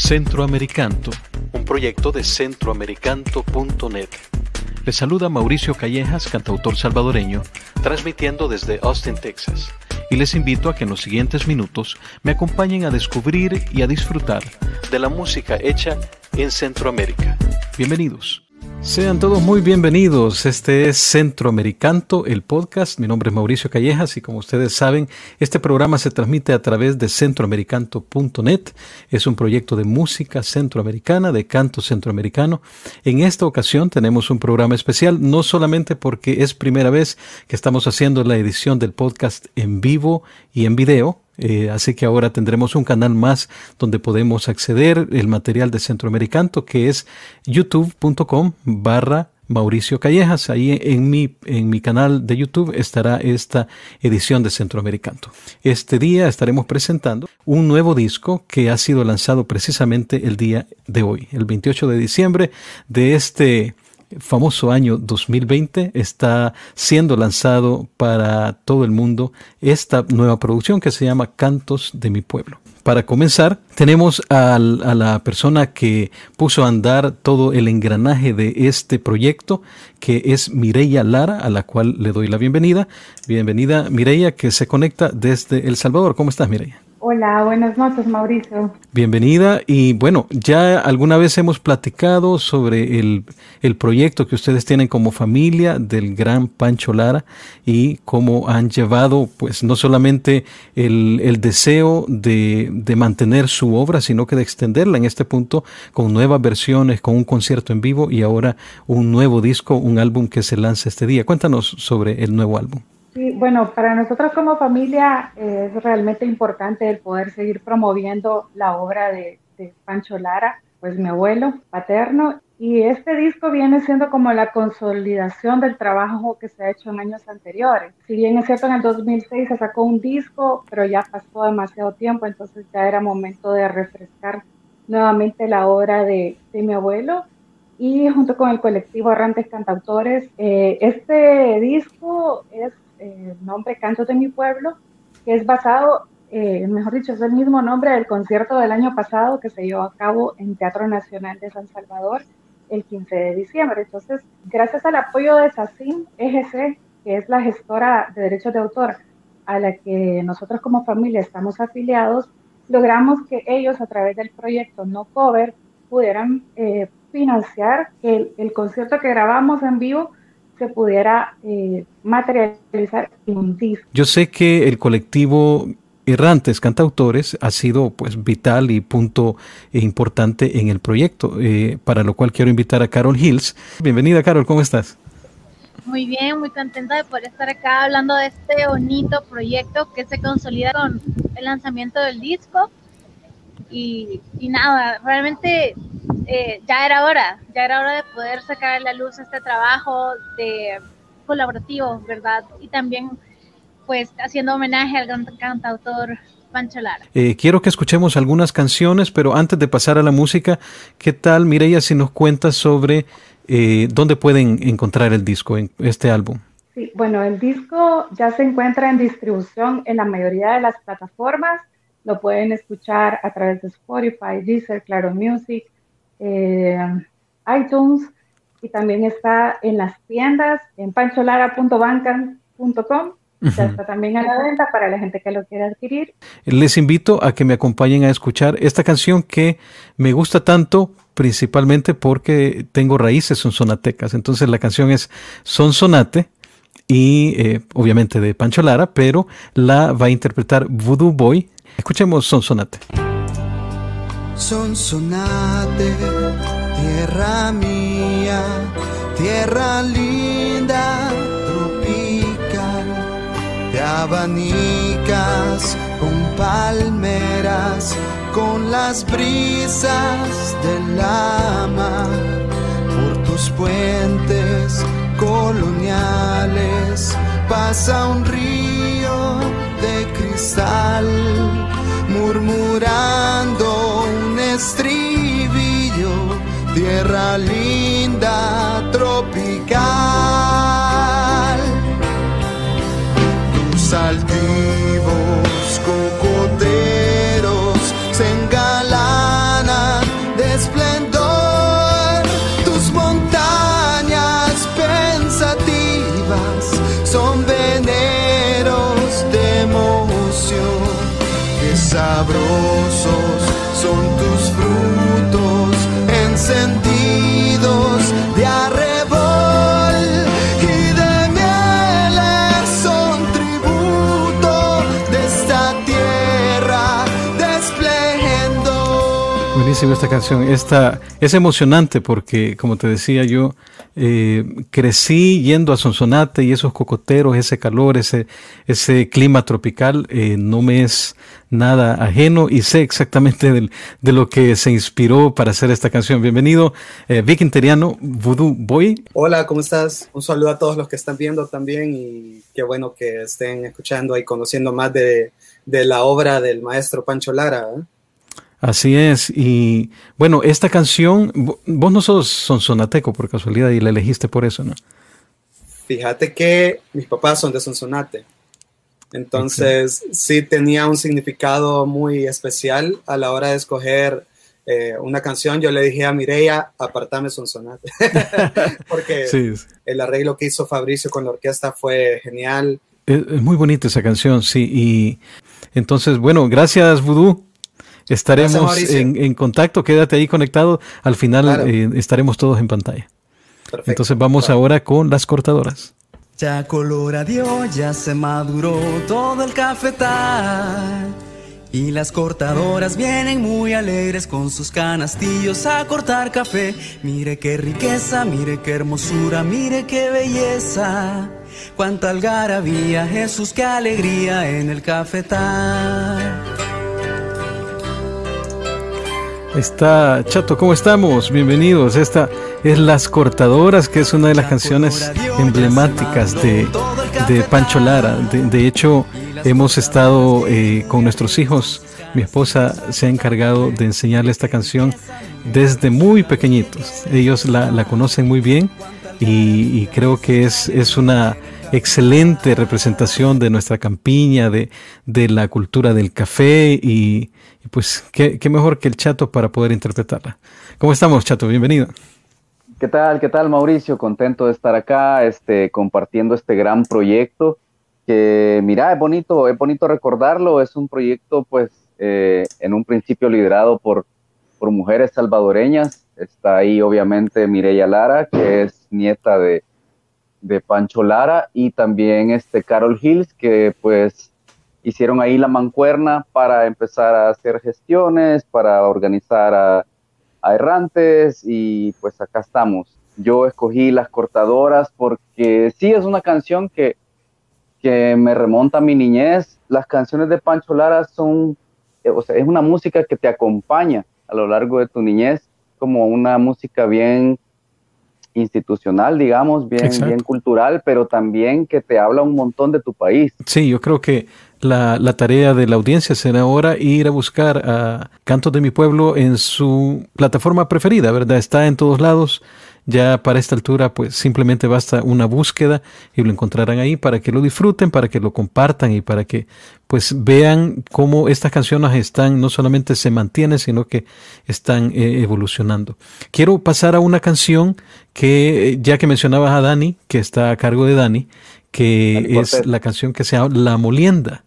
Centroamericanto, un proyecto de centroamericanto.net. Les saluda Mauricio Callejas, cantautor salvadoreño, transmitiendo desde Austin, Texas. Y les invito a que en los siguientes minutos me acompañen a descubrir y a disfrutar de la música hecha en Centroamérica. Bienvenidos. Sean todos muy bienvenidos. Este es Centroamericanto, el podcast. Mi nombre es Mauricio Callejas y como ustedes saben, este programa se transmite a través de centroamericanto.net. Es un proyecto de música centroamericana, de canto centroamericano. En esta ocasión tenemos un programa especial, no solamente porque es primera vez que estamos haciendo la edición del podcast en vivo y en video, eh, así que ahora tendremos un canal más donde podemos acceder el material de Centroamericanto que es youtube.com barra Mauricio Callejas. Ahí en mi, en mi canal de YouTube estará esta edición de Centroamericanto. Este día estaremos presentando un nuevo disco que ha sido lanzado precisamente el día de hoy, el 28 de diciembre de este famoso año 2020 está siendo lanzado para todo el mundo esta nueva producción que se llama Cantos de mi pueblo. Para comenzar, tenemos a, la persona que puso a andar todo el engranaje de este proyecto, que es Mireya Lara, a la cual le doy la bienvenida. Bienvenida, Mireya, que se conecta desde El Salvador. ¿Cómo estás, Mireya? Hola, buenas noches, Mauricio. Bienvenida. Y bueno, ya alguna vez hemos platicado sobre el, proyecto que ustedes tienen como familia del gran Pancho Lara y cómo han llevado, pues, no solamente el, deseo de, de, mantener su obra, sino que de extenderla en este punto con nuevas versiones, con un concierto en vivo y ahora un nuevo disco, un álbum que se lanza este día. Cuéntanos sobre el nuevo álbum. Sí, bueno, para nosotros como familia es realmente importante el poder seguir promoviendo la obra de, Pancho Lara, pues mi abuelo paterno, y este disco viene siendo como la consolidación del trabajo que se ha hecho en años anteriores. Si bien es cierto, en el 2006 se sacó un disco, pero ya pasó demasiado tiempo, entonces ya era momento de refrescar nuevamente la obra de, mi abuelo y junto con el colectivo Arrantes Cantautores, eh, este disco es el nombre Cantos de mi Pueblo, que es basado, eh, mejor dicho, es el mismo nombre del concierto del año pasado que se llevó a cabo en Teatro Nacional de San Salvador el 15 de diciembre. Entonces, gracias al apoyo de SACIM EGC, que es la gestora de derechos de autor a la que nosotros como familia estamos afiliados, logramos que ellos a través del proyecto No Cover pudieran eh, financiar que el concierto que grabamos en vivo se pudiera eh, materializar en un disco. Yo sé que el colectivo Errantes Cantautores ha sido pues vital y punto importante en el proyecto, eh, para lo cual quiero invitar a Carol Hills. Bienvenida Carol, ¿cómo estás? Muy bien, muy contenta de poder estar acá hablando de este bonito proyecto que se consolida con el lanzamiento del disco. Y, y nada, realmente eh, ya era hora, ya era hora de poder sacar a la luz este trabajo de colaborativo, ¿verdad? Y también pues haciendo homenaje al gran cantautor Pancho Lara. Eh, quiero que escuchemos algunas canciones, pero antes de pasar a la música, ¿qué tal, Mireya, si nos cuentas sobre eh, dónde pueden encontrar el disco, en este álbum? Sí, bueno, el disco ya se encuentra en distribución en la mayoría de las plataformas. Lo pueden escuchar a través de Spotify, Deezer, Claro Music, eh, iTunes y también está en las tiendas en pancholara.bancan.com. Ya está también a la venta para la gente que lo quiera adquirir. Les invito a que me acompañen a escuchar esta canción que me gusta tanto, principalmente porque tengo raíces sonsonatecas. Entonces la canción es Sonsonate y eh, obviamente de Pancho Lara, pero la va a interpretar Voodoo Boy. Escuchemos Sonsonate. Sonsonate, tierra mía, tierra linda, tropical, de abanicas con palmeras, con las brisas del mar, por tus puentes coloniales. Pasa un río tierra linda tropical. Tus altivos cocoteros se engalanan de esplendor. Tus montañas pensativas son veneros de emoción. Qué sabrosos son esta canción. Esta es emocionante porque, como te decía yo, eh, crecí yendo a Sonsonate y esos cocoteros, ese calor, ese, ese clima tropical, eh, no me es nada ajeno y sé exactamente de lo que se inspiró para hacer esta canción. Bienvenido, eh, Vic Interiano, Voodoo Boy. Hola, ¿cómo estás? Un saludo a todos los que están viendo también y qué bueno que estén escuchando y conociendo más de, de la obra del maestro Pancho Lara. ¿eh? Así es. Y bueno, esta canción, vos no sos sonsonateco por casualidad y la elegiste por eso, ¿no? Fíjate que mis papás son de Sonsonate. Entonces, sí tenía un significado muy especial a la hora de escoger eh, una canción. Yo le dije a Mireia, apartame Sonsonate. Porque el arreglo que hizo Fabricio con la orquesta fue genial. Es, muy bonita esa canción, sí. Y entonces, bueno, gracias, Voodoo. Estaremos en, contacto, quédate ahí conectado. Al final eh, estaremos todos en pantalla. Entonces vamos ahora con las cortadoras. Ya coloradió, ya se maduró todo el cafetal. Y las cortadoras vienen muy alegres con sus canastillos a cortar café. Mire qué riqueza, mire qué hermosura, mire qué belleza. Cuánta algarabía, Jesús, qué alegría en el cafetal. Está Chato, ¿cómo estamos? Bienvenidos. Esta es Las Cortadoras, que es una de las canciones emblemáticas de, de Pancho Lara. De, hecho, hemos estado eh, con nuestros hijos. Mi esposa se ha encargado de enseñarle esta canción desde muy pequeñitos. Ellos la, conocen muy bien y, creo que es, es una excelente representación de nuestra campiña, de, de la cultura del café y, pues qué, mejor que el Chato para poder interpretarla. ¿Cómo estamos, Chato? Bienvenido. ¿Qué tal? ¿Qué tal, Mauricio? Contento de estar acá, este, compartiendo este gran proyecto. Que, mira, es bonito, es bonito recordarlo. Es un proyecto, pues, eh, en un principio liderado por, por mujeres salvadoreñas. Está ahí, obviamente, Mireya Lara, que es nieta de, de Pancho Lara y también este Carol Hills, que pues hicieron ahí la mancuerna para empezar a hacer gestiones, para organizar a, errantes y pues acá estamos. Yo escogí Las Cortadoras porque sí es una canción que, que me remonta a mi niñez. Las canciones de Pancho Lara son, eh, o sea, es una música que te acompaña a lo largo de tu niñez, como una música bien institucional, digamos, bien, bien cultural, pero también que te habla un montón de tu país. Sí, yo creo que la, la, tarea de la audiencia será ahora ir a buscar a Cantos de mi Pueblo en su plataforma preferida, ¿verdad? Está en todos lados ya para esta altura, pues simplemente basta una búsqueda y lo encontrarán ahí para que lo disfruten, para que lo compartan y para que pues vean cómo estas canciones están, no solamente se mantienen, sino que están eh, evolucionando. Quiero pasar a una canción que, ya que mencionabas a Dani, que está a cargo de Dani, que es la canción que se llama La Molienda.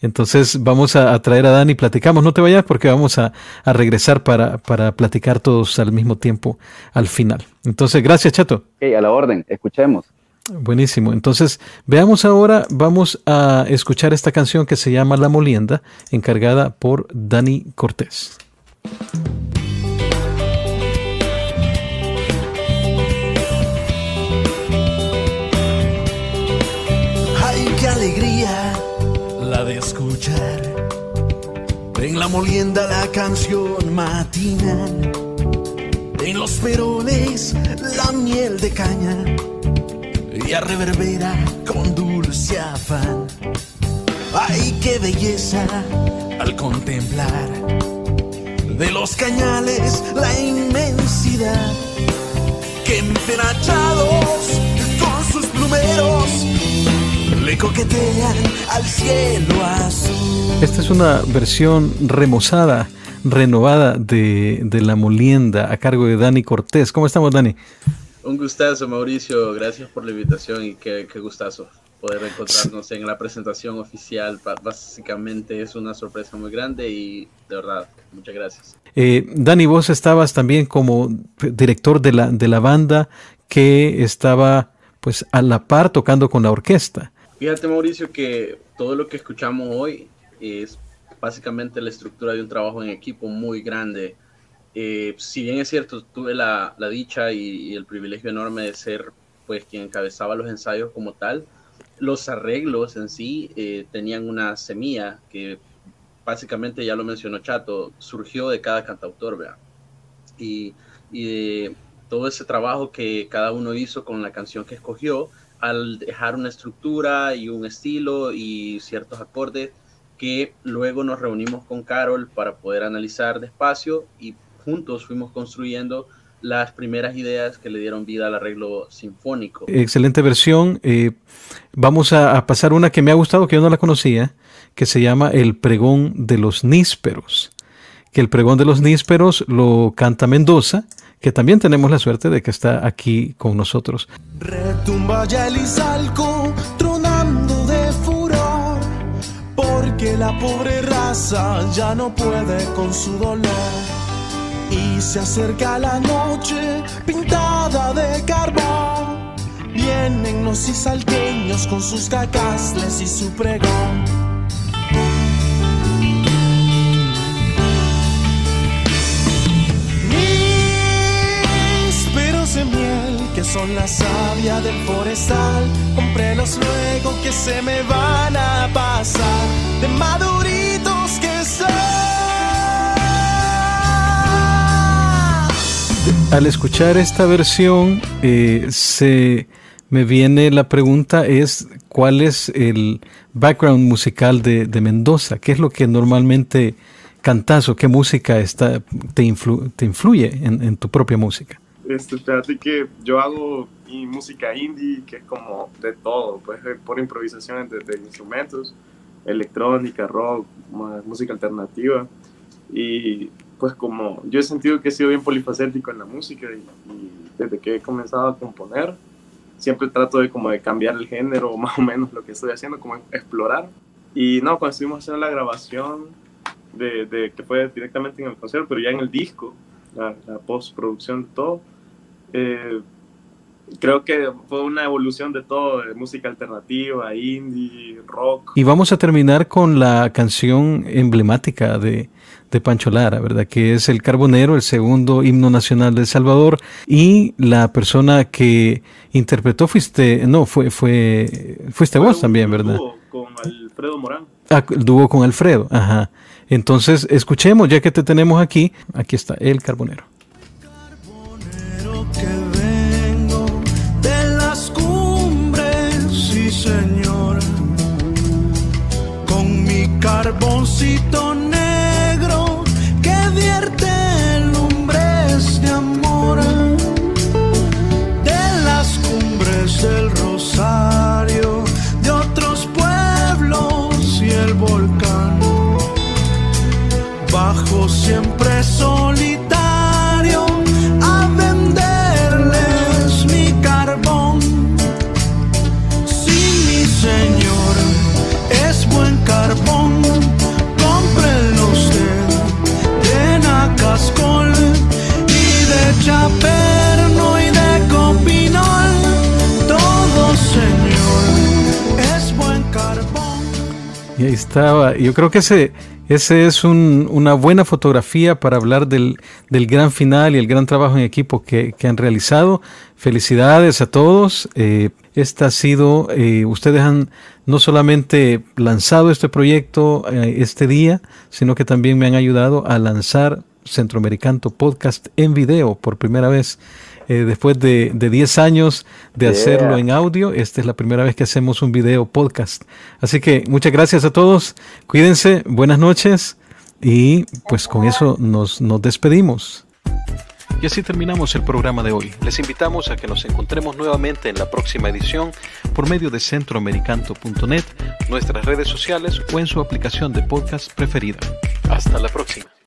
Entonces vamos a, traer a Dani, platicamos, no te vayas porque vamos a, regresar para, para, platicar todos al mismo tiempo al final. Entonces, gracias Chato. Ok, a la orden, escuchemos. Buenísimo. Entonces, veamos ahora, vamos a escuchar esta canción que se llama La Molienda, encargada por Dani Cortés. En la molienda la canción matinal. En los perones la miel de caña. Y a reverbera con dulce afán. Ay, qué belleza al contemplar de los cañales la inmensidad que enfenachados le coquetean al cielo azul. Esta es una versión remozada, renovada de, de La Molienda a cargo de Dani Cortés. ¿Cómo estamos, Dani? Un gustazo, Mauricio. Gracias por la invitación y qué, qué gustazo. poder encontrarnos en la presentación oficial. Básicamente es una sorpresa muy grande y de verdad, muchas gracias. Eh, Dani, vos estabas también como director de la, de la banda que estaba pues a la par tocando con la orquesta. Fíjate Mauricio que todo lo que escuchamos hoy es básicamente la estructura de un trabajo en equipo muy grande. Eh, si bien es cierto, tuve la, dicha y, el privilegio enorme de ser pues quien encabezaba los ensayos como tal, los arreglos en sí eh, tenían una semilla que básicamente ya lo mencionó Chato, surgió de cada cantautor, ¿vea? Y, y todo ese trabajo que cada uno hizo con la canción que escogió, al dejar una estructura y un estilo y ciertos acordes, que luego nos reunimos con Carol para poder analizar despacio y juntos fuimos construyendo las primeras ideas que le dieron vida al arreglo sinfónico. Excelente versión. Eh, vamos a, pasar una que me ha gustado, que yo no la conocía, que se llama El pregón de los nísperos. Que el pregón de los nísperos lo canta Mendoza, que también tenemos la suerte de que está aquí con nosotros. Retumba ya el izalco, tronando de furor, porque la pobre raza ya no puede con su dolor y se acerca la noche pintada de carbón. Vienen los cisalteños con sus cacasles y su pregón. Son la savia del forestal, los luego que se me van a pasar de maduritos que son. Al escuchar esta versión, eh, se me viene la pregunta es cuál es el background musical de, Mendoza, qué es lo que normalmente cantas o qué música está, te, influye en, tu propia música. Este, fíjate que yo hago música indie, que es como de todo, pues por improvisación de, de instrumentos, electrónica, rock, música alternativa. Y pues como yo he sentido que he sido bien polifacético en la música y, desde que he comenzado a componer, siempre trato de como de cambiar el género, más o menos lo que estoy haciendo, como explorar. Y no, cuando estuvimos haciendo la grabación, de, de que fue directamente en el concierto, pero ya en el disco, la, postproducción de todo, eh, creo que fue una evolución de todo, de música alternativa, indie, rock. Y vamos a terminar con la canción emblemática de, de Pancho Lara, ¿verdad? Que es el Carbonero, el segundo himno nacional de El Salvador. Y la persona que interpretó fuiste, no, fue, fue, fuiste vos también, ¿verdad? Dúo con Alfredo Morán. Ah, el dúo con Alfredo, ajá. Entonces, escuchemos, ya que te tenemos aquí, aquí está El. Carbonero carboncito Y ahí estaba. Yo creo que ese, ese es una buena fotografía para hablar del, gran final y el gran trabajo en equipo que, han realizado. Felicidades a todos. Eh, esta ha sido, eh, ustedes han no solamente lanzado este proyecto eh, este día, sino que también me han ayudado a lanzar Centroamericano Podcast en video por primera vez. Eh, después de, 10 años de hacerlo en audio. Esta es la primera vez que hacemos un video podcast. Así que muchas gracias a todos. Cuídense, buenas noches y pues con eso nos, nos despedimos. Y así terminamos el programa de hoy. Les invitamos a que nos encontremos nuevamente en la próxima edición por medio de centroamericanto.net, nuestras redes sociales o en su aplicación de podcast preferida. Hasta la próxima.